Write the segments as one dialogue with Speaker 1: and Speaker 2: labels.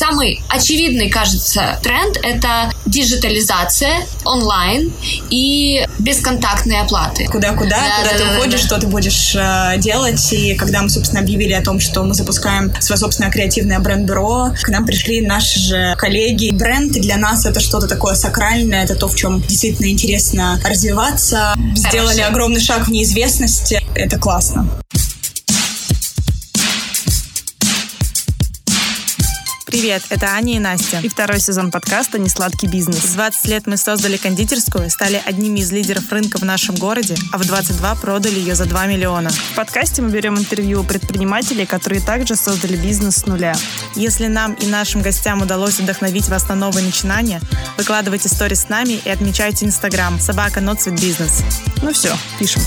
Speaker 1: Самый очевидный, кажется, тренд — это диджитализация, онлайн и бесконтактные оплаты.
Speaker 2: Куда-куда, да, куда да, ты да, уходишь, да, что ты будешь э, делать. И когда мы, собственно, объявили о том, что мы запускаем свое собственное креативное бренд-бюро, к нам пришли наши же коллеги. Бренд для нас это что-то такое сакральное, это то, в чем действительно интересно развиваться. Сделали огромный шаг в неизвестности. Это классно.
Speaker 3: Привет, это Аня и Настя. И второй сезон подкаста «Несладкий бизнес». В 20 лет мы создали кондитерскую, стали одними из лидеров рынка в нашем городе, а в 22 продали ее за 2 миллиона. В подкасте мы берем интервью у предпринимателей, которые также создали бизнес с нуля. Если нам и нашим гостям удалось вдохновить вас на новые начинания, выкладывайте сторис с нами и отмечайте Инстаграм собака Бизнес. Ну все, пишем.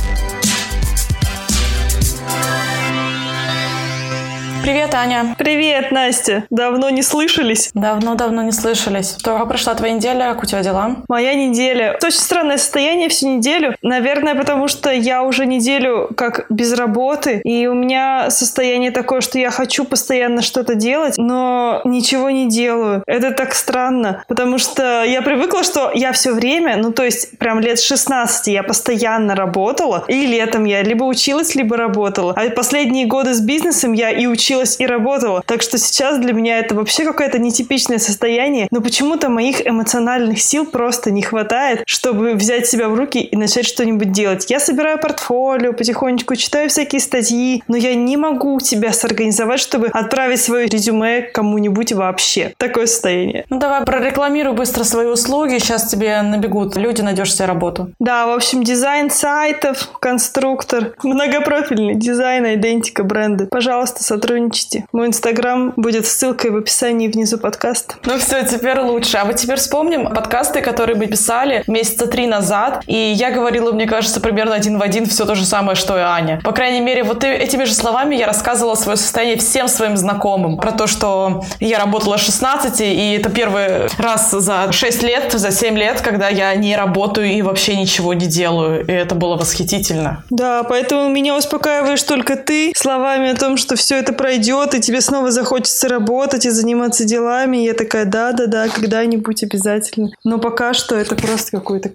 Speaker 4: Привет, Аня.
Speaker 3: Привет, Настя. Давно не слышались?
Speaker 4: Давно-давно не слышались. Только прошла твоя неделя, как у тебя дела?
Speaker 3: Моя неделя. Очень странное состояние всю неделю. Наверное, потому что я уже неделю как без работы, и у меня состояние такое, что я хочу постоянно что-то делать, но ничего не делаю. Это так странно, потому что я привыкла, что я все время, ну то есть прям лет 16 я постоянно работала, и летом я либо училась, либо работала. А последние годы с бизнесом я и училась училась и работала. Так что сейчас для меня это вообще какое-то нетипичное состояние, но почему-то моих эмоциональных сил просто не хватает, чтобы взять себя в руки и начать что-нибудь делать. Я собираю портфолио, потихонечку читаю всякие статьи, но я не могу себя сорганизовать, чтобы отправить свое резюме кому-нибудь вообще. Такое состояние.
Speaker 4: Ну давай прорекламируй быстро свои услуги, сейчас тебе набегут люди, найдешь себе работу.
Speaker 3: Да, в общем, дизайн сайтов, конструктор, многопрофильный дизайн, идентика бренды. Пожалуйста, сотрудничайте сотрудничайте. Мой инстаграм будет ссылкой в описании внизу подкаста.
Speaker 4: Ну все, теперь лучше. А вот теперь вспомним подкасты, которые мы писали месяца три назад. И я говорила, мне кажется, примерно один в один все то же самое, что и Аня. По крайней мере, вот этими же словами я рассказывала свое состояние всем своим знакомым. Про то, что я работала 16, и это первый раз за 6 лет, за 7 лет, когда я не работаю и вообще ничего не делаю. И это было восхитительно.
Speaker 3: Да, поэтому меня успокаиваешь только ты словами о том, что все это пройдет, и тебе снова захочется работать и заниматься делами. И я такая, да-да-да, когда-нибудь обязательно. Но пока что это просто какой-то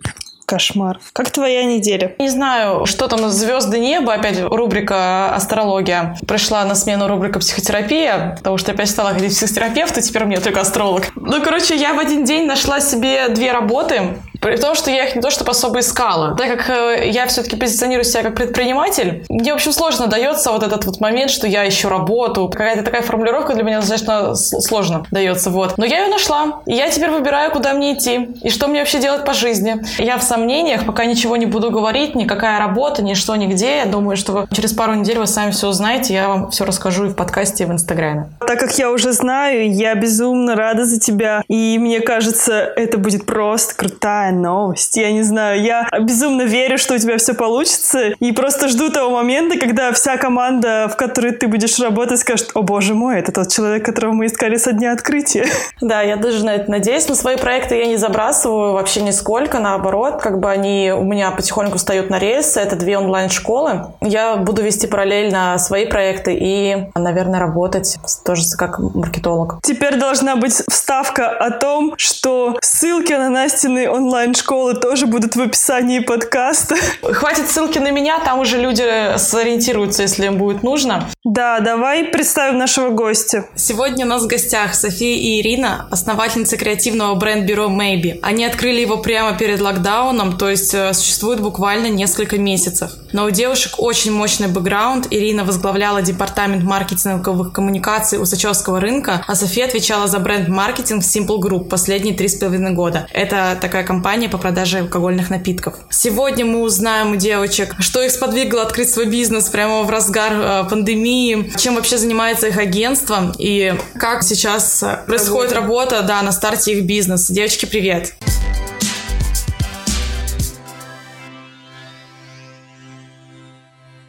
Speaker 3: кошмар. Как твоя неделя?
Speaker 4: Не знаю, что там звезды неба, опять рубрика астрология. Пришла на смену рубрика психотерапия, потому что опять стала ходить к психотерапевту, теперь у меня только астролог. Ну, короче, я в один день нашла себе две работы. При том, что я их не то чтобы особо искала. Так как э, я все-таки позиционирую себя как предприниматель, мне, в общем, сложно дается вот этот вот момент, что я ищу работу. Какая-то такая формулировка для меня достаточно сложно дается, вот. Но я ее нашла, и я теперь выбираю, куда мне идти, и что мне вообще делать по жизни. Я в сомнениях, пока ничего не буду говорить, никакая работа, ни что, нигде. Я думаю, что через пару недель вы сами все узнаете, я вам все расскажу и в подкасте, и в Инстаграме.
Speaker 3: Так как я уже знаю, я безумно рада за тебя, и мне кажется, это будет просто крутая такая новость. Я не знаю, я безумно верю, что у тебя все получится. И просто жду того момента, когда вся команда, в которой ты будешь работать, скажет, о боже мой, это тот человек, которого мы искали со дня открытия.
Speaker 4: Да, я даже на это надеюсь. Но свои проекты я не забрасываю вообще нисколько. Наоборот, как бы они у меня потихоньку встают на рельсы. Это две онлайн-школы. Я буду вести параллельно свои проекты и, наверное, работать тоже как маркетолог.
Speaker 3: Теперь должна быть вставка о том, что ссылки на Настины онлайн онлайн-школы тоже будут в описании подкаста.
Speaker 4: Хватит ссылки на меня, там уже люди сориентируются, если им будет нужно.
Speaker 3: Да, давай представим нашего гостя.
Speaker 4: Сегодня у нас в гостях София и Ирина, основательницы креативного бренд-бюро Maybe. Они открыли его прямо перед локдауном, то есть э, существует буквально несколько месяцев. Но у девушек очень мощный бэкграунд. Ирина возглавляла департамент маркетинговых коммуникаций у Сачевского рынка, а София отвечала за бренд-маркетинг Simple Group последние три с половиной года. Это такая компания компания по продаже алкогольных напитков. Сегодня мы узнаем у девочек, что их сподвигло открыть свой бизнес прямо в разгар э, пандемии, чем вообще занимается их агентство и как сейчас э, происходит работа, работа да, на старте их бизнеса. Девочки, привет!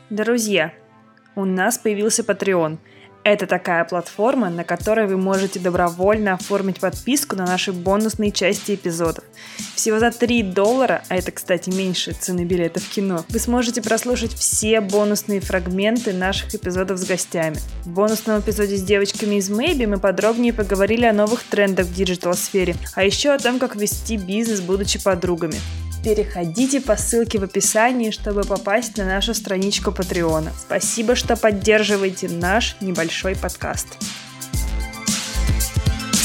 Speaker 3: Друзья, у нас появился Patreon – Это такая платформа, на которой вы можете добровольно оформить подписку на наши бонусные части эпизодов. Всего за 3 доллара, а это, кстати, меньше цены билета в кино, вы сможете прослушать все бонусные фрагменты наших эпизодов с гостями. В бонусном эпизоде с девочками из Maybe мы подробнее поговорили о новых трендах в диджитал-сфере, а еще о том, как вести бизнес, будучи подругами. Переходите по ссылке в описании, чтобы попасть на нашу страничку Патреона. Спасибо, что поддерживаете наш небольшой подкаст.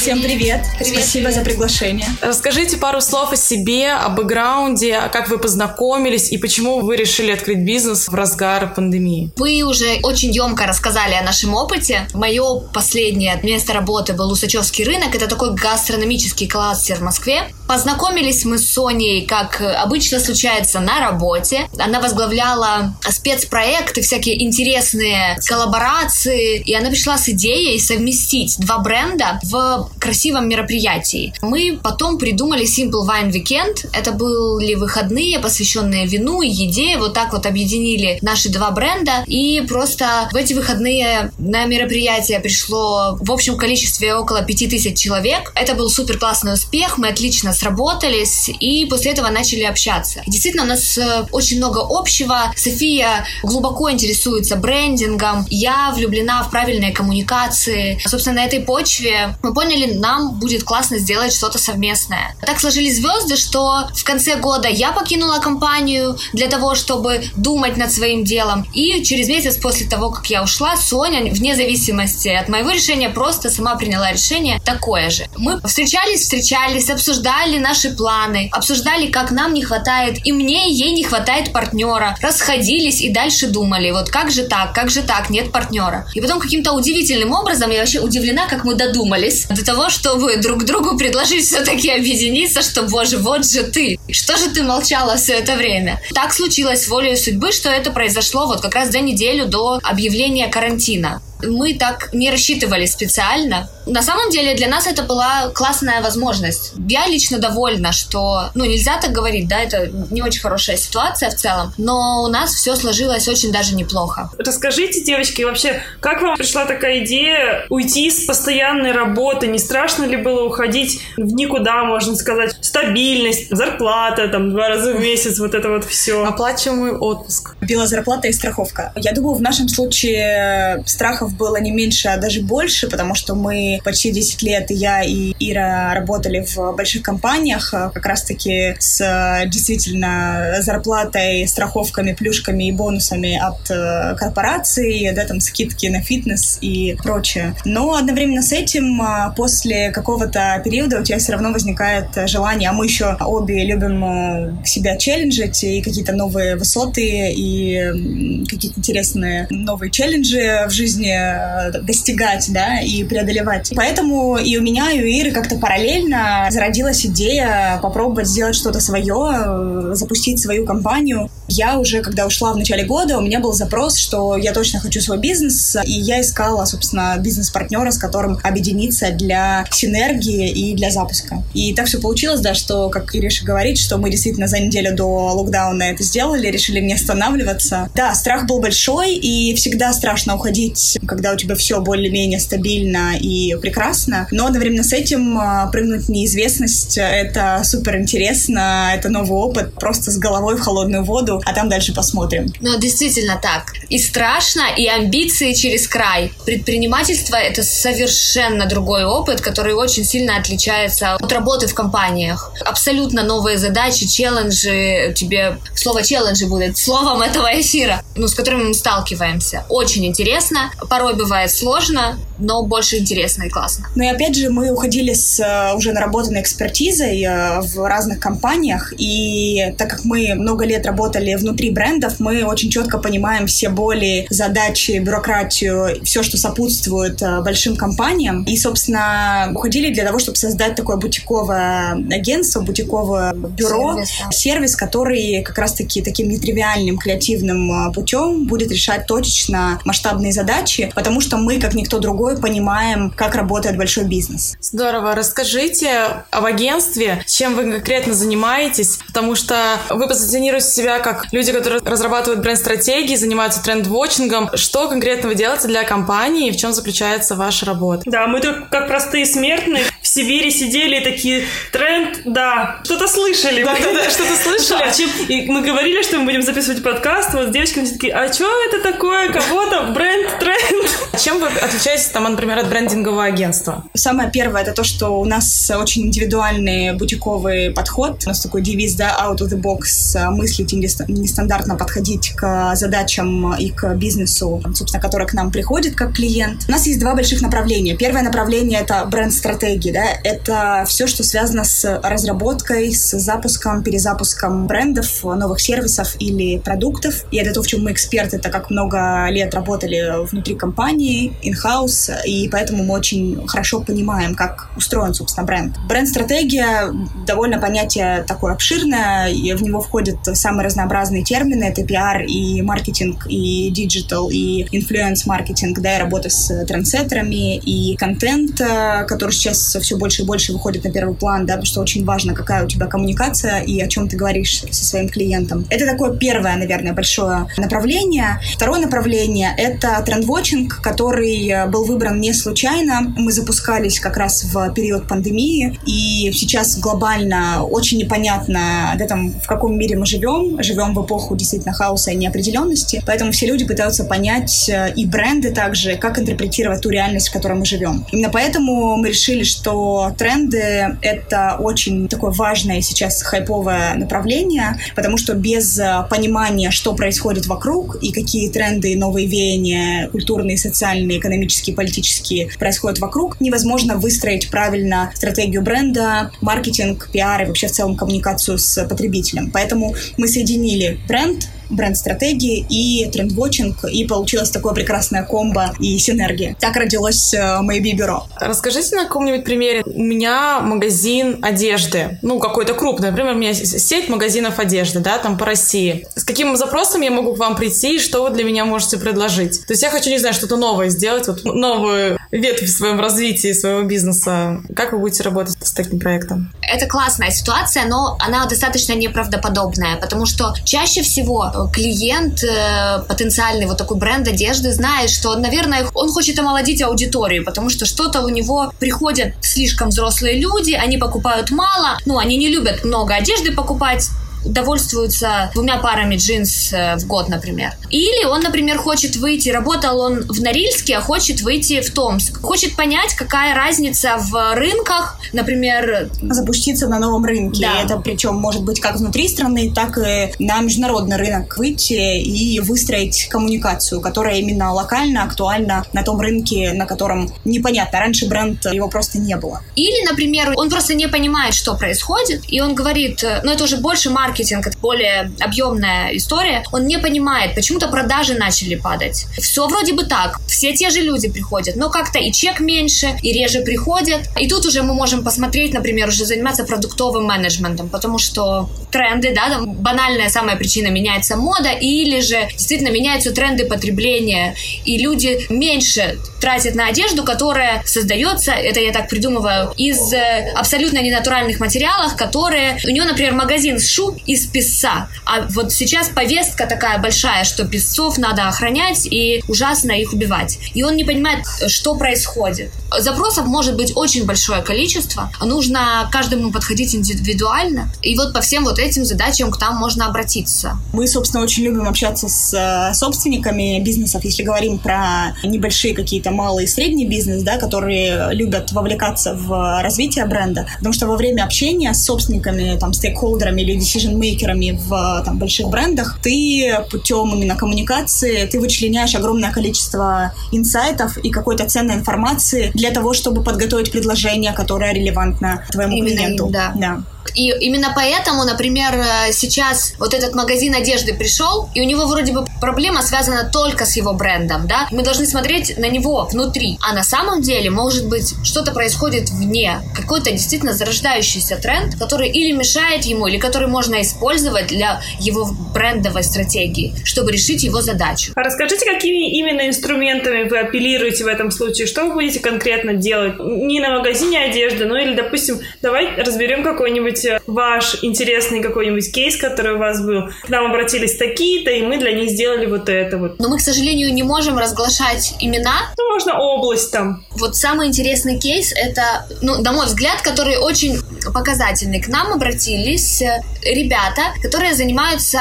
Speaker 2: Всем привет. привет Спасибо привет. за приглашение.
Speaker 4: Расскажите пару слов о себе, о бэкграунде, как вы познакомились и почему вы решили открыть бизнес в разгар пандемии.
Speaker 1: Вы уже очень емко рассказали о нашем опыте. Мое последнее место работы был Усачевский рынок. Это такой гастрономический кластер в Москве. Познакомились мы с Соней, как обычно случается, на работе. Она возглавляла спецпроекты, всякие интересные коллаборации. И она пришла с идеей совместить два бренда в красивом мероприятии. Мы потом придумали Simple Wine Weekend. Это были выходные, посвященные вину и еде. Вот так вот объединили наши два бренда. И просто в эти выходные на мероприятие пришло в общем количестве около 5000 человек. Это был супер классный успех. Мы отлично сработались и после этого начали общаться. И действительно, у нас э, очень много общего. София глубоко интересуется брендингом. Я влюблена в правильные коммуникации. Собственно, на этой почве мы поняли, нам будет классно сделать что-то совместное. Так сложились звезды, что в конце года я покинула компанию для того, чтобы думать над своим делом. И через месяц после того, как я ушла, Соня, вне зависимости от моего решения, просто сама приняла решение такое же. Мы встречались, встречались, обсуждали наши планы, обсуждали, как нам не хватает, и мне, и ей не хватает партнера. Расходились и дальше думали, вот как же так, как же так, нет партнера. И потом каким-то удивительным образом я вообще удивлена, как мы додумались до того, чтобы друг другу предложить все-таки объединиться, что, боже, вот же ты. Что же ты молчала все это время? Так случилось волей судьбы, что это произошло вот как раз за неделю до объявления карантина мы так не рассчитывали специально. На самом деле для нас это была классная возможность. Я лично довольна, что, ну, нельзя так говорить, да, это не очень хорошая ситуация в целом, но у нас все сложилось очень даже неплохо.
Speaker 3: Расскажите, девочки, вообще, как вам пришла такая идея уйти с постоянной работы? Не страшно ли было уходить в никуда, можно сказать? Стабильность, зарплата, там, два раза в месяц, вот это вот все.
Speaker 4: Оплачиваемый отпуск.
Speaker 2: Била зарплата и страховка. Я думаю, в нашем случае страхов было не меньше, а даже больше, потому что мы почти 10 лет, я и Ира работали в больших компаниях, а, как раз-таки с действительно зарплатой, страховками, плюшками и бонусами от э, корпораций, да, там скидки на фитнес и прочее. Но одновременно с этим после какого-то периода у тебя все равно возникает желание, а мы еще обе любим э, себя челленджить и какие-то новые высоты и какие-то интересные новые челленджи в жизни Э, достигать, да, и преодолевать. Поэтому и у меня, и у Иры как-то параллельно зародилась идея попробовать сделать что-то свое, э, запустить свою компанию. Я уже, когда ушла в начале года, у меня был запрос, что я точно хочу свой бизнес, и я искала, собственно, бизнес-партнера, с которым объединиться для синергии и для запуска. И так все получилось, да, что, как Ириша говорит, что мы действительно за неделю до локдауна это сделали, решили не останавливаться. Да, страх был большой, и всегда страшно уходить когда у тебя все более-менее стабильно и прекрасно. Но одновременно с этим а, прыгнуть в неизвестность — это супер интересно, это новый опыт, просто с головой в холодную воду, а там дальше посмотрим.
Speaker 1: Ну, действительно так. И страшно, и амбиции через край. Предпринимательство — это совершенно другой опыт, который очень сильно отличается от работы в компаниях. Абсолютно новые задачи, челленджи. Тебе слово челленджи будет словом этого эфира, ну, с которыми мы сталкиваемся. Очень интересно порой бывает сложно, но больше интересно и классно.
Speaker 2: Ну и опять же, мы уходили с э, уже наработанной экспертизой э, в разных компаниях, и так как мы много лет работали внутри брендов, мы очень четко понимаем все боли, задачи, бюрократию, все, что сопутствует э, большим компаниям. И, собственно, уходили для того, чтобы создать такое бутиковое агентство, бутиковое бюро, сервис, да. сервис который как раз-таки таким нетривиальным креативным путем будет решать точечно масштабные задачи, потому что мы, как никто другой, понимаем, как работает большой бизнес.
Speaker 4: Здорово. Расскажите об агентстве, чем вы конкретно занимаетесь, потому что вы позиционируете себя как люди, которые разрабатывают бренд-стратегии, занимаются тренд-вотчингом. Что конкретно вы делаете для компании и в чем заключается ваша работа?
Speaker 3: Да, мы тут как простые смертные в Сибири сидели и такие, тренд, да, что-то слышали.
Speaker 4: Да, да, да, что-то слышали.
Speaker 3: Чем... И мы говорили, что мы будем записывать подкаст, вот с девочками такие, а что это такое, кого-то, бренд, тренд.
Speaker 4: Чем вы отличаетесь, там, например, от брендингового агентства?
Speaker 2: Самое первое, это то, что у нас очень индивидуальный бутиковый подход. У нас такой девиз, да, out of the box, мыслить нестандартно подходить к задачам и к бизнесу, собственно, который к нам приходит как клиент. У нас есть два больших направления. Первое направление — это бренд-стратегии, да, это все, что связано с разработкой, с запуском, перезапуском брендов, новых сервисов или продуктов. И это то, в чем мы эксперты, так как много лет работали внутри компании, in-house, и поэтому мы очень хорошо понимаем, как устроен, собственно, бренд. Бренд-стратегия довольно понятие такое обширное, и в него входят самые разнообразные термины. Это пиар и маркетинг, и диджитал, и инфлюенс-маркетинг, да, и работа с трендсеттерами, и контент, э, который сейчас все больше и больше выходит на первый план, да, потому что очень важно, какая у тебя коммуникация и о чем ты говоришь со своим клиентом. Это такое первое, наверное, большое направление. Второе направление — это трендвотчинг, который был выбран не случайно. Мы запускались как раз в период пандемии, и сейчас глобально очень непонятно, да, там, в каком мире мы живем. Живем в эпоху действительно хаоса и неопределенности, поэтому все люди пытаются понять, э, и бренды также, как интерпретировать ту реальность, в которой мы живем. Именно поэтому мы решили, что тренды — это очень такое важное сейчас хайповое направление, потому что без э, понимания, что происходит вокруг и какие тренды, новые веяния, культурные, социальные, экономические, политические происходят вокруг, невозможно выстроить правильно стратегию бренда, маркетинг, пиар и вообще в целом коммуникацию с потребителем. Поэтому мы соединили бренд, бренд-стратегии и тренд-вотчинг, и получилось такое прекрасное комбо и синергия. Так родилось э, Maybe Бюро.
Speaker 4: Расскажите на каком-нибудь примере. У меня магазин одежды, ну, какой-то крупный. Например, у меня сеть магазинов одежды, да, там по России. С каким запросом я могу к вам прийти, и что вы для меня можете предложить? То есть я хочу, не знаю, что-то новое сделать, вот новую ветвь в своем развитии своего бизнеса. Как вы будете работать с таким проектом?
Speaker 1: Это классная ситуация, но она достаточно неправдоподобная, потому что чаще всего клиент, э, потенциальный вот такой бренд одежды, знает, что, наверное, он хочет омолодить аудиторию, потому что что-то у него приходят слишком взрослые люди, они покупают мало, ну, они не любят много одежды покупать, довольствуются двумя парами джинс э, в год, например. Или он, например, хочет выйти, работал он в Норильске, а хочет выйти в Томск. Хочет понять, какая разница в рынках, например...
Speaker 2: Запуститься на новом рынке. Да. Это причем может быть как внутри страны, так и на международный рынок выйти и выстроить коммуникацию, которая именно локально актуальна на том рынке, на котором непонятно. Раньше бренд его просто не было.
Speaker 1: Или, например, он просто не понимает, что происходит, и он говорит, э, ну это уже больше маркетинг, маркетинг, это более объемная история, он не понимает, почему-то продажи начали падать. Все вроде бы так, все те же люди приходят, но как-то и чек меньше, и реже приходят. И тут уже мы можем посмотреть, например, уже заниматься продуктовым менеджментом, потому что тренды, да, там банальная самая причина меняется мода, или же действительно меняются тренды потребления, и люди меньше тратят на одежду, которая создается, это я так придумываю, из э, абсолютно ненатуральных материалов, которые... У него, например, магазин шуб из песца. А вот сейчас повестка такая большая, что песцов надо охранять и ужасно их убивать. И он не понимает, что происходит. Запросов может быть очень большое количество. Нужно каждому подходить индивидуально. И вот по всем вот этим задачам к нам можно обратиться.
Speaker 2: Мы, собственно, очень любим общаться с э, собственниками бизнесов, если говорим про небольшие какие-то малый и средний бизнес, да, которые любят вовлекаться в развитие бренда. Потому что во время общения с собственниками, там, стейкхолдерами или decision мейкерами в там, больших брендах, ты путем именно коммуникации, ты вычленяешь огромное количество инсайтов и какой-то ценной информации для того, чтобы подготовить предложение, которое релевантно твоему именно клиенту.
Speaker 1: Им, да. да. И именно поэтому, например, э, сейчас вот этот магазин одежды пришел, и у него вроде бы проблема связана только с его брендом, да? Мы должны смотреть на него внутри. А на самом деле, может быть, что-то происходит вне. Какой-то действительно зарождающийся тренд, который или мешает ему, или который можно использовать для его брендовой стратегии, чтобы решить его задачу.
Speaker 3: А расскажите, какими именно инструментами вы апеллируете в этом случае? Что вы будете конкретно делать? Не на магазине одежды, ну или, допустим, давай разберем какой-нибудь быть, ваш интересный какой-нибудь кейс, который у вас был. К нам обратились такие-то, и мы для них сделали вот это вот.
Speaker 1: Но мы, к сожалению, не можем разглашать имена.
Speaker 3: Ну, можно область там.
Speaker 1: Вот самый интересный кейс — это, ну, на мой взгляд, который очень показательный. К нам обратились ребята, которые занимаются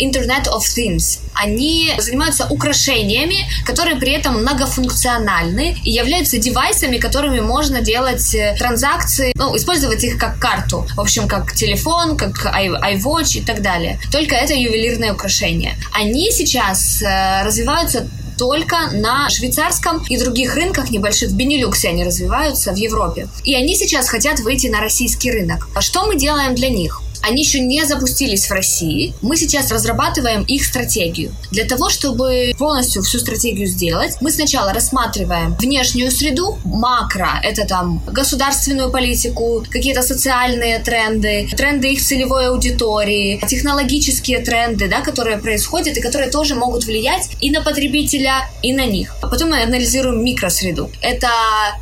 Speaker 1: Internet of Things. Они занимаются украшениями, которые при этом многофункциональны и являются девайсами, которыми можно делать э, транзакции, ну, использовать их как карту. В общем, как телефон, как iWatch и так далее. Только это ювелирное украшение. Они сейчас э, развиваются только на швейцарском и других рынках небольших. В Бенилюксе они развиваются, в Европе. И они сейчас хотят выйти на российский рынок. Что мы делаем для них? Они еще не запустились в России. Мы сейчас разрабатываем их стратегию. Для того, чтобы полностью всю стратегию сделать, мы сначала рассматриваем внешнюю среду, макро, это там государственную политику, какие-то социальные тренды, тренды их целевой аудитории, технологические тренды, да, которые происходят и которые тоже могут влиять и на потребителя, и на них. А потом мы анализируем микросреду. Это...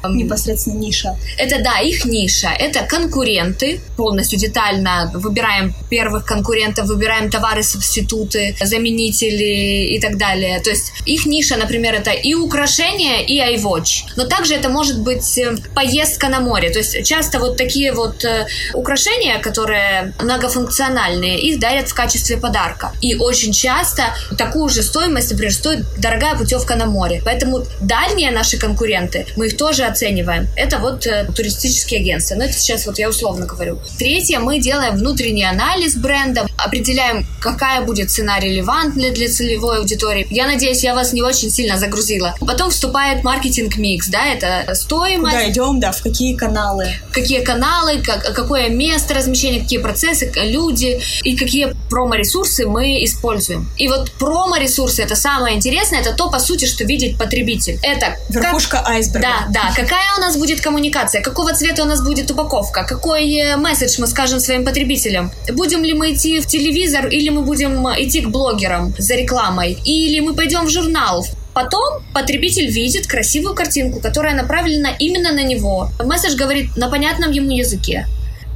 Speaker 2: Непосредственно ниша.
Speaker 1: Это, да, их ниша. Это конкуренты, полностью детально выбираем первых конкурентов, выбираем товары-субституты, заменители и так далее. То есть их ниша, например, это и украшения, и iWatch. Но также это может быть э, поездка на море. То есть часто вот такие вот э, украшения, которые многофункциональные, их дарят в качестве подарка. И очень часто такую же стоимость, например, стоит дорогая путевка на море. Поэтому дальние наши конкуренты, мы их тоже оцениваем. Это вот э, туристические агентства. Но это сейчас вот я условно говорю. Третье, мы делаем внутренние внутренний анализ бренда, определяем, какая будет цена релевантная для целевой аудитории. Я надеюсь, я вас не очень сильно загрузила. Потом вступает маркетинг-микс, да, это стоимость.
Speaker 2: Куда идем, да, в какие каналы.
Speaker 1: Какие каналы, как, какое место размещения, какие процессы, люди и какие промо-ресурсы мы используем. И вот промо-ресурсы, это самое интересное, это то, по сути, что видит потребитель. Это
Speaker 2: Верхушка как... айсберга.
Speaker 1: Да, да. Какая у нас будет коммуникация, какого цвета у нас будет упаковка, какой э, месседж мы скажем своим потребителям. Будем ли мы идти в телевизор или мы будем идти к блогерам за рекламой? Или мы пойдем в журнал? Потом потребитель видит красивую картинку, которая направлена именно на него. Месседж говорит на понятном ему языке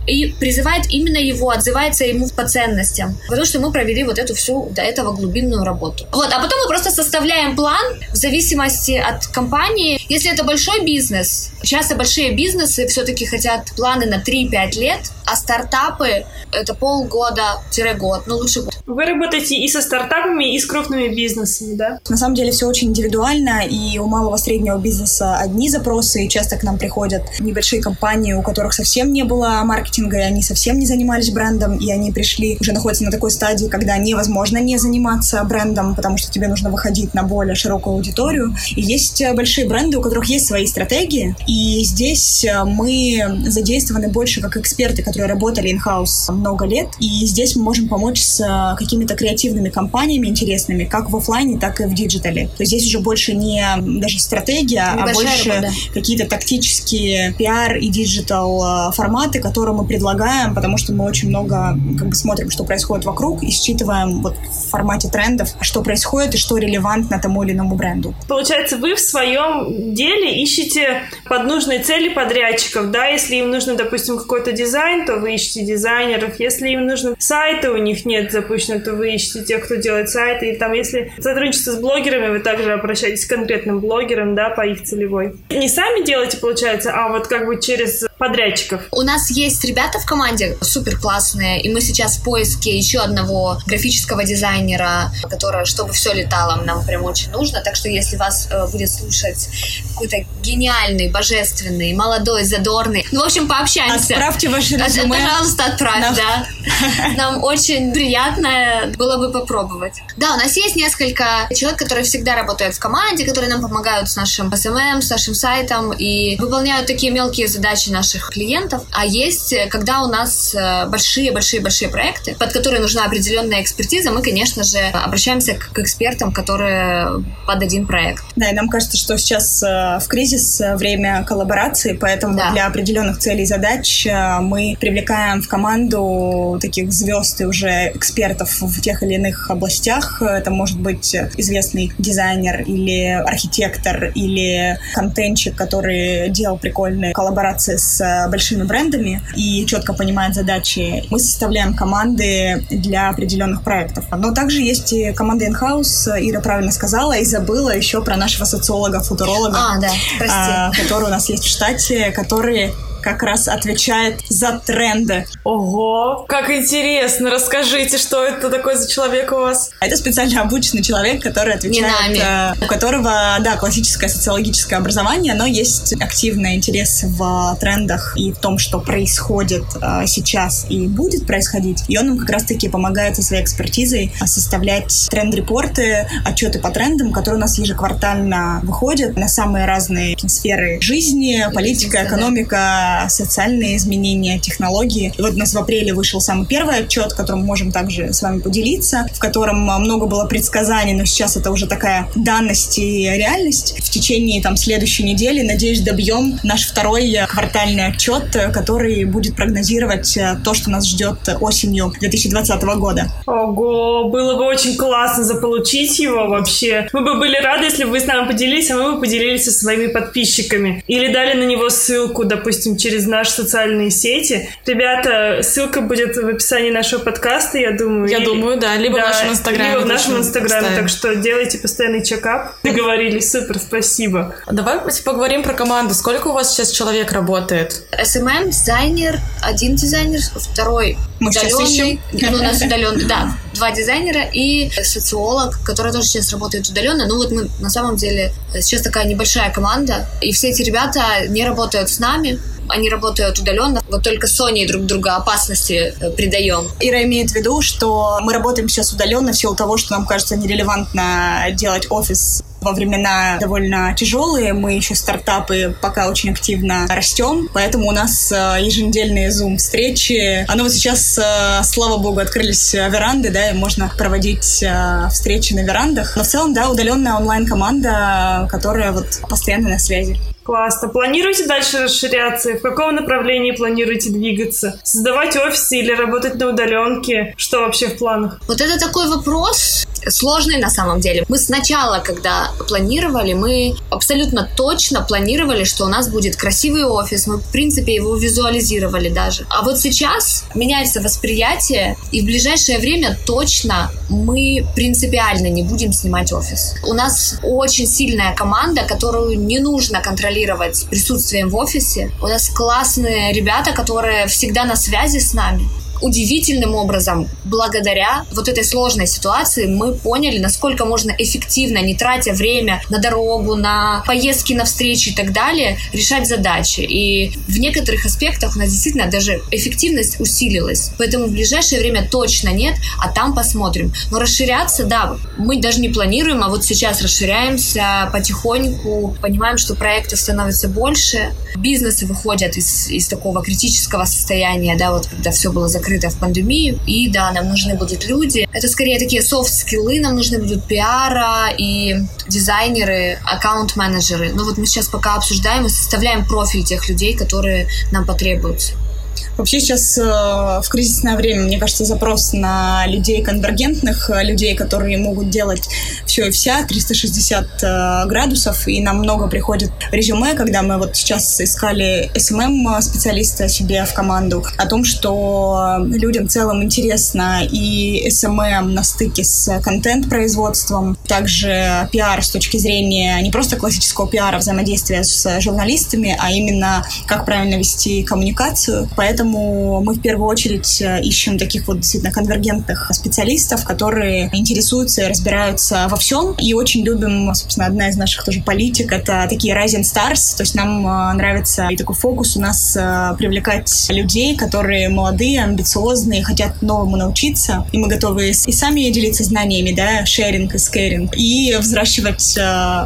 Speaker 1: и призывает именно его, отзывается ему по ценностям. Потому что мы провели вот эту всю до этого глубинную работу. Вот, а потом мы просто составляем план в зависимости от компании. Если это большой бизнес, часто большие бизнесы все-таки хотят планы на 3-5 лет, а стартапы это полгода-год, ну лучше год.
Speaker 3: Вы работаете и со стартапами, и с крупными бизнесами, да?
Speaker 2: На самом деле все очень индивидуально, и у малого среднего бизнеса одни запросы, и часто к нам приходят небольшие компании, у которых совсем не было маркетинга, и они совсем не занимались брендом, и они пришли, уже находятся на такой стадии, когда невозможно не заниматься брендом, потому что тебе нужно выходить на более широкую аудиторию. И есть большие бренды, у которых есть свои стратегии, и здесь мы задействованы больше как эксперты, которые которые работали in-house много лет. И здесь мы можем помочь с э, какими-то креативными кампаниями интересными, как в офлайне, так и в диджитале. То есть здесь уже больше не даже стратегия, а Небольшая а больше работа. какие-то тактические пиар и диджитал э, форматы, которые мы предлагаем, потому что мы очень много как бы смотрим, что происходит вокруг и считываем вот в формате трендов, что происходит и что релевантно тому или иному бренду.
Speaker 3: Получается, вы в своем деле ищете под нужные цели подрядчиков, да, если им нужно, допустим, какой-то дизайн, то вы ищете дизайнеров. Если им нужно сайты, у них нет запущено, то вы ищете тех, кто делает сайты. И там, если сотрудничество с блогерами, вы также обращаетесь к конкретным блогерам, да, по их целевой. Не сами делаете, получается, а вот как бы через подрядчиков.
Speaker 1: У нас есть ребята в команде супер классные, и мы сейчас в поиске еще одного графического дизайнера, который, чтобы все летало, нам прям очень нужно. Так что если вас э, будет слушать какой-то гениальный, божественный, молодой, задорный, ну, в общем, пообщаемся.
Speaker 2: Отправьте ваше резюме.
Speaker 1: Пожалуйста, отправь, Нам... да. Нам очень приятно было бы попробовать. Да, у нас есть несколько человек, которые всегда работают в команде, которые нам помогают с нашим SMM, с нашим сайтом и выполняют такие мелкие задачи наши наших клиентов, а есть, э, когда у нас большие-большие-большие э, проекты, под которые нужна определенная экспертиза, мы, конечно же, обращаемся к экспертам, которые под один проект.
Speaker 2: Да, и нам кажется, что сейчас э, в кризис время коллаборации, поэтому да. для определенных целей и задач мы привлекаем в команду таких звезд и уже экспертов в тех или иных областях. Это может быть известный дизайнер или архитектор или контентчик, который делал прикольные коллаборации с с большими брендами и четко понимает задачи. Мы составляем команды для определенных проектов. Но также есть и команда in-house, Ира правильно сказала, и забыла еще про нашего социолога-футуролога,
Speaker 1: а, да,
Speaker 2: а, который у нас есть в штате, который как раз отвечает за тренды.
Speaker 4: Ого, как интересно! Расскажите, что это такое за человек у вас?
Speaker 2: Это специально обученный человек, который отвечает... Э, у которого, да, классическое социологическое образование, но есть активный интерес в трендах и в том, что происходит э, сейчас и будет происходить. И он нам как раз-таки помогает со своей экспертизой составлять тренд-репорты, отчеты по трендам, которые у нас ежеквартально выходят на самые разные сферы жизни, политика, экономика, социальные изменения, технологии. И вот у нас в апреле вышел самый первый отчет, которым можем также с вами поделиться, в котором а, много было предсказаний, но сейчас это уже такая данность и реальность. В течение там следующей недели, надеюсь, добьем наш второй квартальный отчет, который будет прогнозировать э, то, что нас ждет осенью 2020 года.
Speaker 3: Ого, было бы очень классно заполучить его вообще. Мы бы были рады, если бы вы с нами поделились, а мы бы поделились со своими подписчиками. Или дали на него ссылку, допустим, через наши социальные сети. Ребята, ссылка будет в описании нашего подкаста, я думаю.
Speaker 4: Я или... думаю, да, либо да, в нашем инстаграме.
Speaker 3: Либо в нашем инстаграме, так что делайте постоянный чекап. Договорились, супер, спасибо.
Speaker 4: Давай поговорим про команду. Сколько у вас сейчас человек работает?
Speaker 1: SMM, дизайнер, один дизайнер, второй мы удаленный. Ну, у нас удаленный, да, два дизайнера и социолог, который тоже сейчас работает удаленно. Ну вот мы на самом деле сейчас такая небольшая команда, и все эти ребята не работают с нами, они работают удаленно, вот только с друг друга опасности э, придаем.
Speaker 2: Ира имеет в виду, что мы работаем сейчас удаленно в силу того, что нам кажется нерелевантно делать офис во времена довольно тяжелые. Мы еще стартапы пока очень активно растем, поэтому у нас э, еженедельные Zoom-встречи. Оно вот сейчас, э, слава богу, открылись веранды, да, и можно проводить встречи на верандах. Но в целом, да, удаленная онлайн-команда, которая вот постоянно на связи.
Speaker 3: Классно. Планируете дальше расширяться? В каком направлении планируете двигаться? Создавать офисы или работать на удаленке? Что вообще в планах?
Speaker 1: Вот это такой вопрос сложный на самом деле. Мы сначала, когда планировали, мы абсолютно точно планировали, что у нас будет красивый офис. Мы, в принципе, его визуализировали даже. А вот сейчас меняется восприятие, и в ближайшее время точно мы принципиально не будем снимать офис. У нас очень сильная команда, которую не нужно контролировать контролировать присутствием в офисе. У нас классные ребята, которые всегда на связи с нами удивительным образом, благодаря вот этой сложной ситуации, мы поняли, насколько можно эффективно, не тратя время на дорогу, на поездки, на встречи и так далее, решать задачи. И в некоторых аспектах у нас действительно даже эффективность усилилась. Поэтому в ближайшее время точно нет, а там посмотрим. Но расширяться, да, мы даже не планируем, а вот сейчас расширяемся потихоньку, понимаем, что проектов становится больше, бизнесы выходят из, из такого критического состояния, да, вот когда все было закрыто закрыто в пандемию, и да, нам нужны будут люди. Это скорее такие софт-скиллы, нам нужны будут пиара и дизайнеры, аккаунт-менеджеры. Ну вот мы сейчас пока обсуждаем и составляем профиль тех людей, которые нам потребуются.
Speaker 2: Вообще сейчас э, в кризисное время, мне кажется, запрос на людей конвергентных, э, людей, которые могут делать все и вся, 360 э, градусов, и нам много приходит резюме, когда мы вот сейчас искали SMM-специалиста себе в команду, о том, что людям в целом интересно и SMM на стыке с контент-производством, также пиар с точки зрения не просто классического пиара, взаимодействия с журналистами, а именно как правильно вести коммуникацию. Поэтому Поэтому мы в первую очередь э, ищем таких вот действительно конвергентных специалистов, которые интересуются и разбираются во всем. И очень любим, собственно, одна из наших тоже политик — это такие rising stars. То есть нам э, нравится и такой фокус у нас э, привлекать людей, которые молодые, амбициозные, хотят новому научиться. И мы готовы и сами делиться знаниями, да, шеринг и скеринг, и взращивать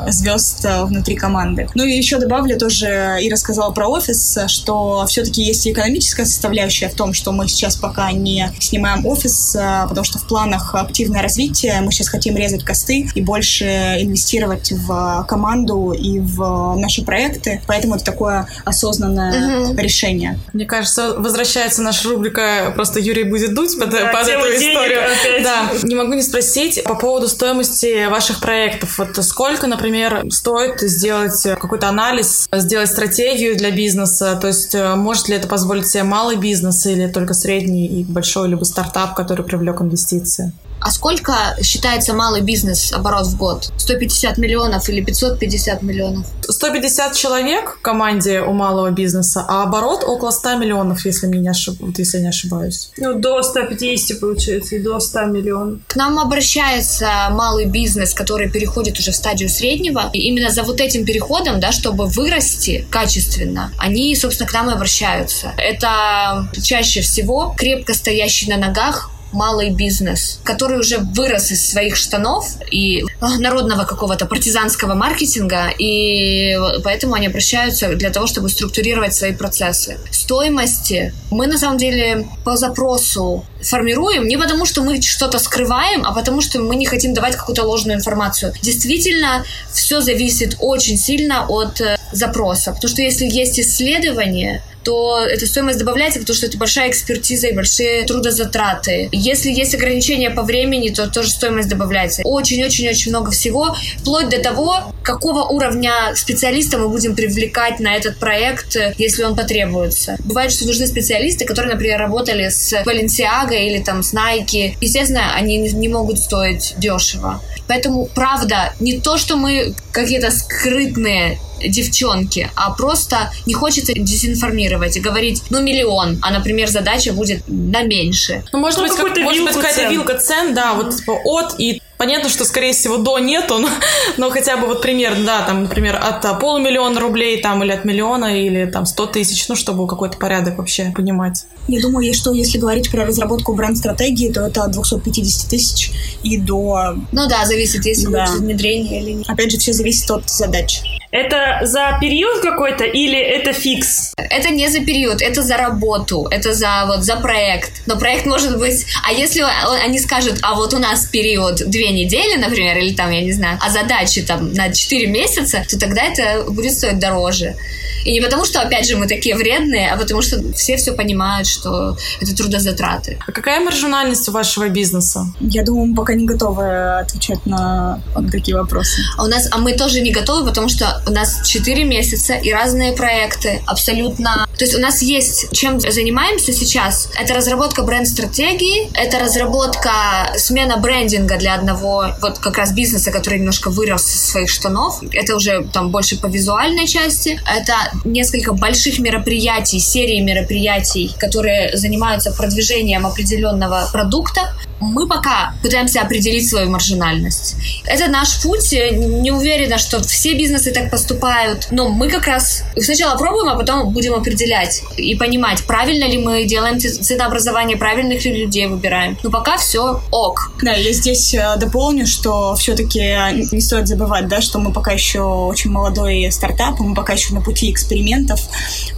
Speaker 2: звезд внутри команды. Ну и еще добавлю тоже, и рассказала про офис, что все-таки есть и экономическая составляющая в том, что мы сейчас пока не снимаем офис, а, потому что в планах активное развитие. Мы сейчас хотим резать косты и больше инвестировать в команду и в наши проекты. Поэтому это такое осознанное угу. решение.
Speaker 4: Мне кажется, возвращается наша рубрика «Просто Юрий будет дуть» под, да, под эту историю. Опять. Да. Не могу не спросить по поводу стоимости ваших проектов. Вот сколько, например, стоит сделать какой-то анализ, сделать стратегию для бизнеса? То есть э, может ли это позволить себе малый бизнес или только средний и большой, либо стартап, который привлек инвестиции?
Speaker 1: А сколько считается малый бизнес оборот в год? 150 миллионов или 550 миллионов?
Speaker 4: 150 человек в команде у малого бизнеса, а оборот около 100 миллионов, если, мне не ошиб... если я не ошибаюсь.
Speaker 3: Ну, до 150, получается, и до 100 миллионов.
Speaker 1: К нам обращается малый бизнес, который переходит уже в стадию среднего. И именно за вот этим переходом, да, чтобы вырасти качественно, они, собственно, к нам и обращаются. Это чаще всего крепко стоящий на ногах малый бизнес, который уже вырос из своих штанов и а, народного какого-то партизанского маркетинга, и поэтому они обращаются для того, чтобы структурировать свои процессы. Стоимости мы на самом деле по запросу формируем не потому, что мы что-то скрываем, а потому, что мы не хотим давать какую-то ложную информацию. Действительно, все зависит очень сильно от э, запроса, потому что если есть исследование, то эта стоимость добавляется, потому что это большая экспертиза и большие трудозатраты. Если есть ограничения по времени, то тоже стоимость добавляется. Очень-очень-очень много всего, вплоть до того, какого уровня специалиста мы будем привлекать на этот проект, если он потребуется. Бывает, что нужны специалисты, которые, например, работали с Balenciaga или там с Nike. Естественно, они не могут стоить дешево. Поэтому, правда, не то, что мы какие-то скрытные девчонки, а просто не хочется дезинформировать и говорить, ну, миллион, а, например, задача будет на меньше.
Speaker 4: Ну, может ну, быть, как, может быть, какая-то вилка цен, да, вот типа от и Понятно, что, скорее всего, до нету, но, но хотя бы вот примерно, да, там, например, от а, полумиллиона рублей там, или от миллиона, или там 100 тысяч, ну, чтобы какой-то порядок вообще понимать.
Speaker 2: Я думаю, что если говорить про разработку бренд-стратегии, то это от 250 тысяч и до...
Speaker 1: Ну да, зависит, если да. внедрение или нет.
Speaker 2: Опять же, все зависит от задач.
Speaker 3: Это за период какой-то или это фикс?
Speaker 1: Это не за период, это за работу, это за вот за проект. Но проект может быть... А если они скажут, а вот у нас период две недели, например, или там, я не знаю, а задачи там на 4 месяца, то тогда это будет стоить дороже. И не потому, что, опять же, мы такие вредные, а потому что все все понимают, что это трудозатраты.
Speaker 4: А какая маржинальность у вашего бизнеса?
Speaker 2: Я думаю, мы пока не готовы отвечать на такие вопросы.
Speaker 1: А у нас, а мы тоже не готовы, потому что у нас 4 месяца и разные проекты абсолютно... То есть у нас есть чем занимаемся сейчас. Это разработка бренд-стратегии, это разработка, смена брендинга для одного вот как раз бизнеса, который немножко вырос своих штанов. Это уже там больше по визуальной части. Это несколько больших мероприятий, серии мероприятий, которые занимаются продвижением определенного продукта мы пока пытаемся определить свою маржинальность. Это наш путь. Не уверена, что все бизнесы так поступают. Но мы как раз сначала пробуем, а потом будем определять и понимать, правильно ли мы делаем ценообразование, правильных ли людей выбираем. Но пока все ок.
Speaker 2: Да, я здесь э, дополню, что все-таки не стоит забывать, да, что мы пока еще очень молодой стартап, мы пока еще на пути экспериментов.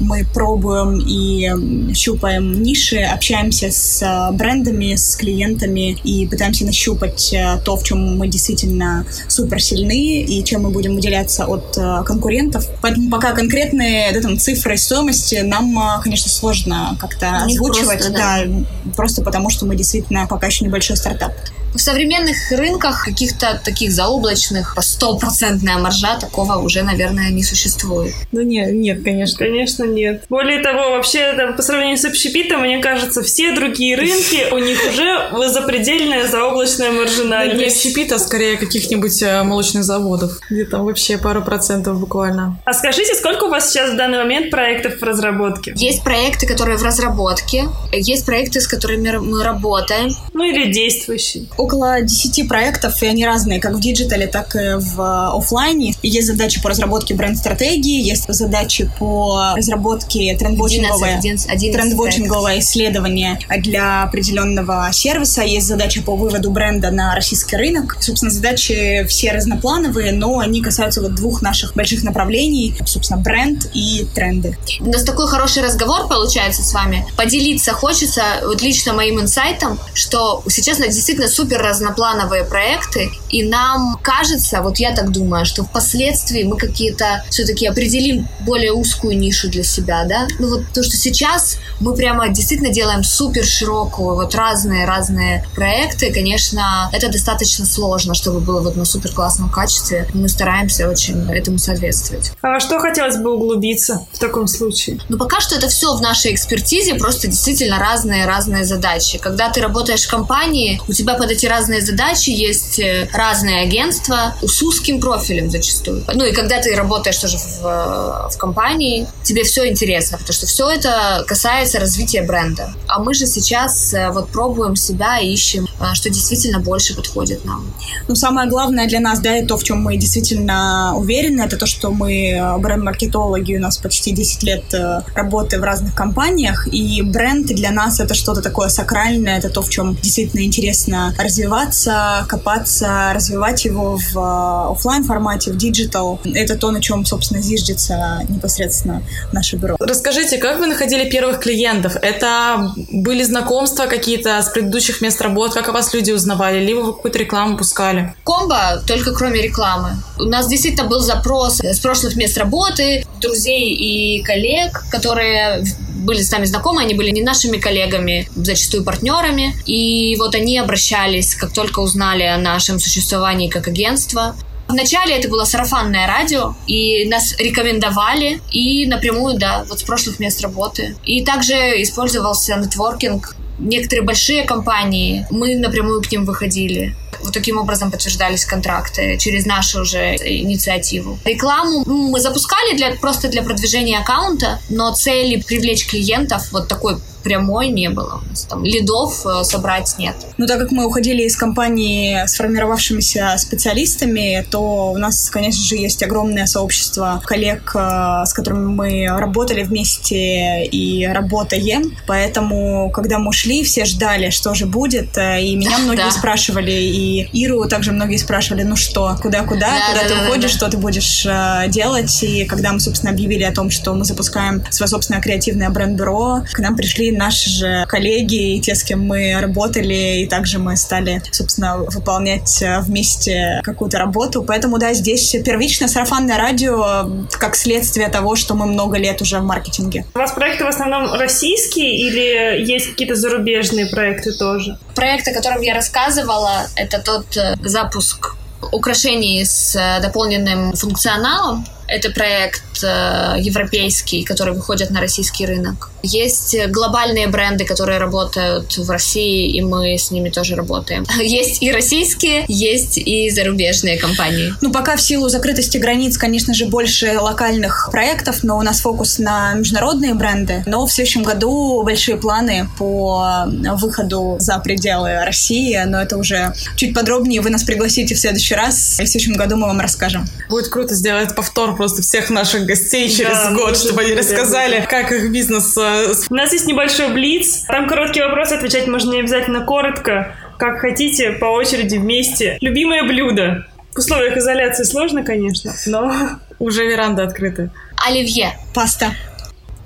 Speaker 2: Мы пробуем и щупаем ниши, общаемся с э, брендами, с клиентами, и пытаемся нащупать э, то, в чем мы действительно супер сильны и чем мы будем выделяться от э, конкурентов. Поэтому пока конкретные да, там, цифры стоимости нам, конечно, сложно как-то озвучивать. Просто, да. да, просто потому что мы действительно пока еще небольшой стартап.
Speaker 1: В современных рынках каких-то таких заоблачных, стопроцентная маржа, такого уже, наверное, не существует.
Speaker 3: Ну нет, нет, конечно. Конечно, нет. Более того, вообще, там, по сравнению с общепитом, мне кажется, все другие рынки, у них уже запредельная заоблачная маржинальность.
Speaker 4: Не общепита, а скорее каких-нибудь э, молочных заводов, где там вообще пару процентов буквально.
Speaker 3: А скажите, сколько у вас сейчас в данный момент проектов в разработке?
Speaker 1: Есть проекты, которые в разработке, есть проекты, с которыми мы работаем.
Speaker 3: Ну или действующие
Speaker 2: около 10 проектов, и они разные, как в диджитале, так и в офлайне. Есть задачи по разработке бренд-стратегии, есть задачи по разработке трендвотчингового, трендвотчингового исследования для определенного сервиса, есть задача по выводу бренда на российский рынок. Собственно, задачи все разноплановые, но они касаются вот двух наших больших направлений, собственно, бренд и тренды.
Speaker 1: У нас такой хороший разговор получается с вами. Поделиться хочется вот лично моим инсайтом, что сейчас действительно супер разноплановые проекты, и нам кажется, вот я так думаю, что впоследствии мы какие-то все-таки определим более узкую нишу для себя, да? Ну вот то, что сейчас мы прямо действительно делаем супер широкую, вот разные-разные проекты, конечно, это достаточно сложно, чтобы было вот на супер классном качестве. Мы стараемся очень этому соответствовать.
Speaker 3: А что хотелось бы углубиться в таком случае?
Speaker 1: Ну, пока что это все в нашей экспертизе, просто действительно разные-разные задачи. Когда ты работаешь в компании, у тебя под эти разные задачи есть э, разные агентства с узким профилем зачастую. Ну, и когда ты работаешь тоже в, э, в компании, тебе все интересно, потому что все это касается развития бренда. А мы же сейчас э, вот пробуем себя и ищем, что действительно больше подходит нам.
Speaker 2: Ну, самое главное для нас, да, и то, в чем мы действительно уверены, это то, что мы бренд-маркетологи, у нас почти 10 лет работы в разных компаниях, и бренд для нас это что-то такое сакральное, это то, в чем действительно интересно развиваться, копаться, развивать его в э, офлайн формате, в digital. Это то, на чем, собственно, зиждется непосредственно наше бюро.
Speaker 4: Расскажите, как вы находили первых клиентов? Это были знакомства какие-то с предыдущих мест работ? Как о вас люди узнавали? Либо вы какую-то рекламу пускали?
Speaker 1: Комбо, только кроме рекламы. У нас действительно был запрос с прошлых мест работы, друзей и коллег, которые были с нами знакомы, они были не нашими коллегами, зачастую партнерами. И вот они обращались, как только узнали о нашем существовании как агентства. Вначале это было сарафанное радио, и нас рекомендовали, и напрямую, да, вот с прошлых мест работы. И также использовался нетворкинг. Некоторые большие компании, мы напрямую к ним выходили. Вот таким образом подтверждались контракты через нашу уже инициативу. Рекламу мы запускали для, просто для продвижения аккаунта, но цели привлечь клиентов вот такой прямой не было у нас. Там лидов э, собрать нет.
Speaker 2: Ну, так как мы уходили из компании сформировавшимися специалистами, то у нас, конечно же, есть огромное сообщество коллег, э, с которыми мы работали вместе и работаем. Поэтому, когда мы ушли, все ждали, что же будет. Э, и меня многие да. спрашивали, и Иру также многие спрашивали, ну что, куда-куда, да, куда да, ты да, уходишь, да, что ты будешь делать. И когда мы, собственно, объявили о том, что мы запускаем свое собственное креативное бренд-бюро, к нам пришли наши же коллеги и те, с кем мы работали, и также мы стали, собственно, выполнять э, вместе какую-то работу. Поэтому, да, здесь первичное сарафанное радио как следствие того, что мы много лет уже в маркетинге.
Speaker 3: У вас проекты в основном российские или есть какие-то зарубежные проекты тоже?
Speaker 1: Проект, о котором я рассказывала, это тот э, запуск украшений с э, дополненным функционалом. Это проект европейский, который выходит на российский рынок. Есть глобальные бренды, которые работают в России, и мы с ними тоже работаем. Есть и российские, есть и зарубежные компании.
Speaker 2: Ну, пока в силу закрытости границ, конечно же, больше локальных проектов, но у нас фокус на международные бренды. Но в следующем году большие планы по выходу за пределы России, но это уже чуть подробнее вы нас пригласите в следующий раз, и в следующем году мы вам расскажем.
Speaker 4: Будет круто сделать повтор просто всех наших гостей через да, год, чтобы они рассказали, как их бизнес э,
Speaker 3: у нас есть небольшой блиц. Там короткие вопросы, отвечать можно не обязательно коротко. Как хотите, по очереди вместе. Любимое блюдо. В условиях изоляции сложно, конечно, но уже веранда открыта.
Speaker 1: Оливье.
Speaker 2: Паста.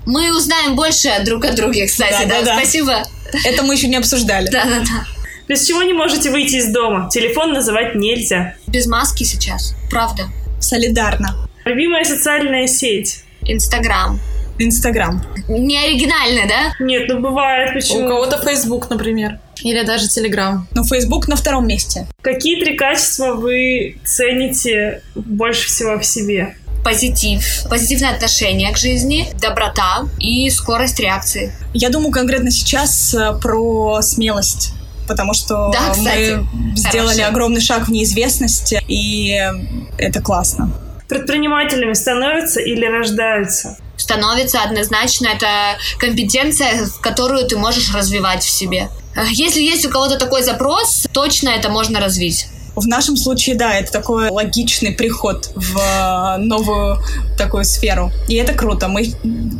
Speaker 1: Мы узнаем больше друг о друге, кстати, да, да, да. Спасибо.
Speaker 2: Это мы еще не обсуждали.
Speaker 1: Да, да, да.
Speaker 3: Без чего не можете выйти из дома? Телефон называть нельзя.
Speaker 1: Без маски сейчас, правда.
Speaker 2: Солидарно.
Speaker 3: Любимая социальная сеть?
Speaker 1: Инстаграм.
Speaker 2: Инстаграм.
Speaker 1: Не оригинально, да?
Speaker 3: Нет, ну бывает. Почему?
Speaker 4: У кого-то Фейсбук, например. Или даже Телеграм.
Speaker 2: Ну, Фейсбук на втором месте.
Speaker 3: Какие три качества вы цените больше всего в себе?
Speaker 1: позитив, позитивное отношение к жизни, доброта и скорость реакции.
Speaker 2: Я думаю конкретно сейчас э, про смелость потому что
Speaker 1: да, кстати,
Speaker 2: мы сделали хорошо. огромный шаг в неизвестность, и это классно.
Speaker 3: Предпринимателями становятся или рождаются?
Speaker 1: становится однозначно это компетенция, которую ты можешь развивать в себе. Если есть у кого-то такой запрос, точно это можно развить.
Speaker 2: В нашем случае, да, это такой логичный приход в э, новую такую сферу. И это круто. Мы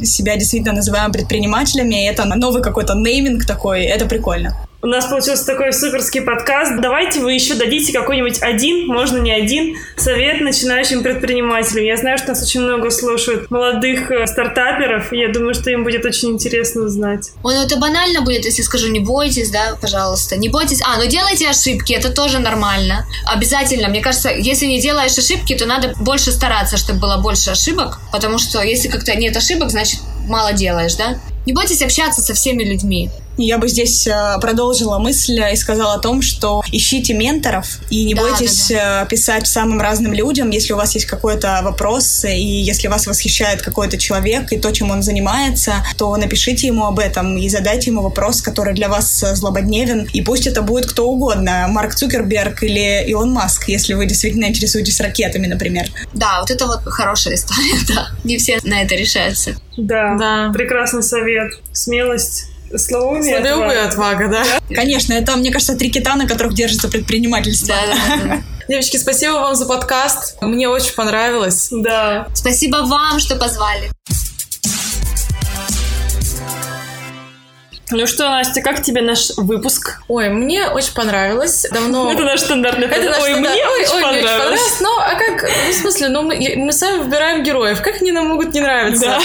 Speaker 2: себя действительно называем предпринимателями, и это новый какой-то нейминг такой, это прикольно.
Speaker 3: У нас получился такой суперский подкаст. Давайте вы еще дадите какой-нибудь один, можно не один, совет начинающим предпринимателям. Я знаю, что нас очень много слушают молодых э, стартаперов, и я думаю, что им будет очень интересно узнать.
Speaker 1: Ой, ну это банально будет, если скажу, не бойтесь, да, пожалуйста. Не бойтесь. А, ну делайте ошибки, это тоже нормально. Обязательно. Мне кажется, если не делаешь ошибки, то надо больше стараться, чтобы было больше ошибок, потому что если как-то нет ошибок, значит мало делаешь, да? Не бойтесь общаться со всеми людьми.
Speaker 2: Я бы здесь э, продолжила мысль и сказала о том, что ищите менторов и не да, бойтесь да, да. Э, писать самым разным людям, если у вас есть какой-то вопрос, и если вас восхищает какой-то человек и то, чем он занимается, то напишите ему об этом и задайте ему вопрос, который для вас э, злободневен. И пусть это будет кто угодно, Марк Цукерберг или Илон Маск, если вы действительно интересуетесь ракетами, например.
Speaker 1: Да, вот это вот хорошая история, да. Не все на это решаются.
Speaker 3: Да, да. прекрасный совет. Смелость Слоуми
Speaker 4: Слоуми отвага, да?
Speaker 2: Конечно, это, мне кажется, три кита, на которых держится предпринимательство.
Speaker 1: Да, да, да.
Speaker 4: Девочки, спасибо вам за подкаст. Мне очень понравилось.
Speaker 3: Да.
Speaker 1: Спасибо вам, что позвали.
Speaker 3: Ну что, Настя, как тебе наш выпуск?
Speaker 4: Ой, мне очень понравилось.
Speaker 3: Давно... Это наш стандартный Это наш Ой, стандарт... мне ой, очень ой, понравилось. Мне понравилось.
Speaker 4: Ну, а как? Ну, в смысле, ну, мы, мы сами выбираем героев. Как они нам могут не нравиться? Да.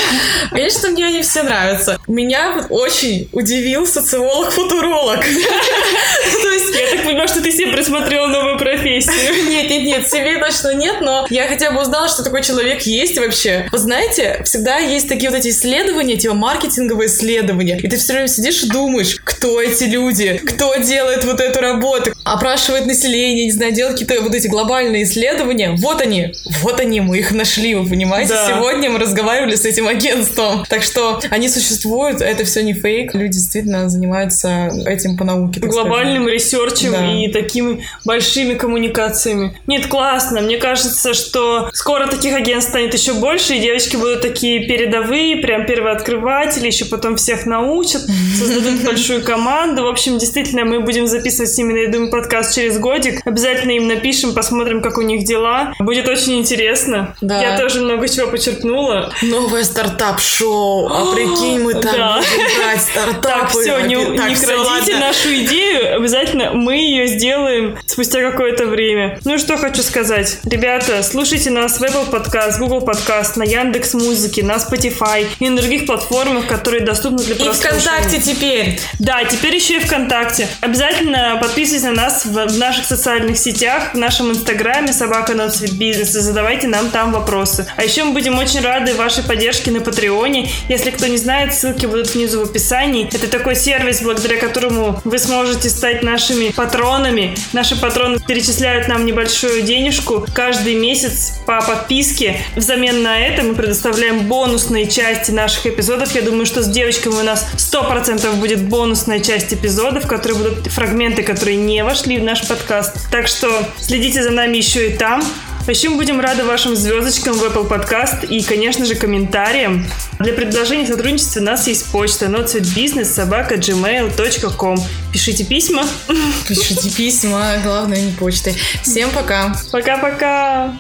Speaker 4: Конечно, мне они все нравятся. Меня очень удивил социолог-футуролог.
Speaker 3: То есть, я так понимаю, что ты себе присмотрела новую профессию.
Speaker 4: Нет, нет, нет, себе точно нет, но я хотя бы узнала, что такой человек есть вообще. Вы знаете, всегда есть такие вот эти исследования, типа маркетинговые исследования, и ты все время сидишь и думаешь, кто эти люди, кто делает вот эту работу, опрашивает население, не знаю, делает какие-то вот эти глобальные исследования. Вот они, вот они, мы их нашли, вы понимаете? Да. Сегодня мы разговаривали с этим агентством. Так что они существуют, это все не фейк, люди действительно занимаются этим по науке.
Speaker 3: Глобальным ресерчем да. и такими большими коммуникациями. Нет, классно. Мне кажется, что скоро таких агентств станет еще больше, и девочки будут такие передовые, прям первооткрыватели, еще потом всех научат, создадут большую команду. В общем, действительно, мы будем записывать с ними, я думаю, подкаст через годик. Обязательно им напишем, посмотрим, как у них дела. Будет очень интересно. Да. Я тоже много чего почерпнула.
Speaker 4: Новое стартап-шоу. А прикинь, мы там да. будем брать стартапы.
Speaker 3: Так, все, не, так, не крадите нашу идею. Обязательно мы ее сделаем спустя какое-то время. Ну что хочу сказать. Ребята, слушайте нас в Apple Podcast, Google Podcast, на Яндекс Музыке, на Spotify и на других платформах, которые доступны для прослушивания.
Speaker 4: И ВКонтакте теперь.
Speaker 3: Да, теперь еще и ВКонтакте. Обязательно подписывайтесь на нас в, в наших социальных сетях, в нашем инстаграме собака на цвет бизнеса. Задавайте нам там вопросы. А еще мы будем очень рады вашей поддержке на Патреоне. Если кто не знает, ссылки будут внизу в описании. Это такой сервис, благодаря которому вы сможете стать нашими патронами. Наши патроны перечисляют нам небольшую денежку каждый месяц по подписке. Взамен на это мы предоставляем бонусные части наших эпизодов. Я думаю, что с девочками у нас 100% будет бонусная часть эпизодов, которые будут фрагменты, которые не вошли в наш подкаст. Так что следите за нами еще и там. Еще мы будем рады вашим звездочкам в Apple Podcast и, конечно же, комментариям. Для предложений сотрудничества у нас есть почта notsuitbusiness собака gmail.com. Пишите письма.
Speaker 4: Пишите письма, главное не почтой. Всем пока.
Speaker 3: Пока-пока.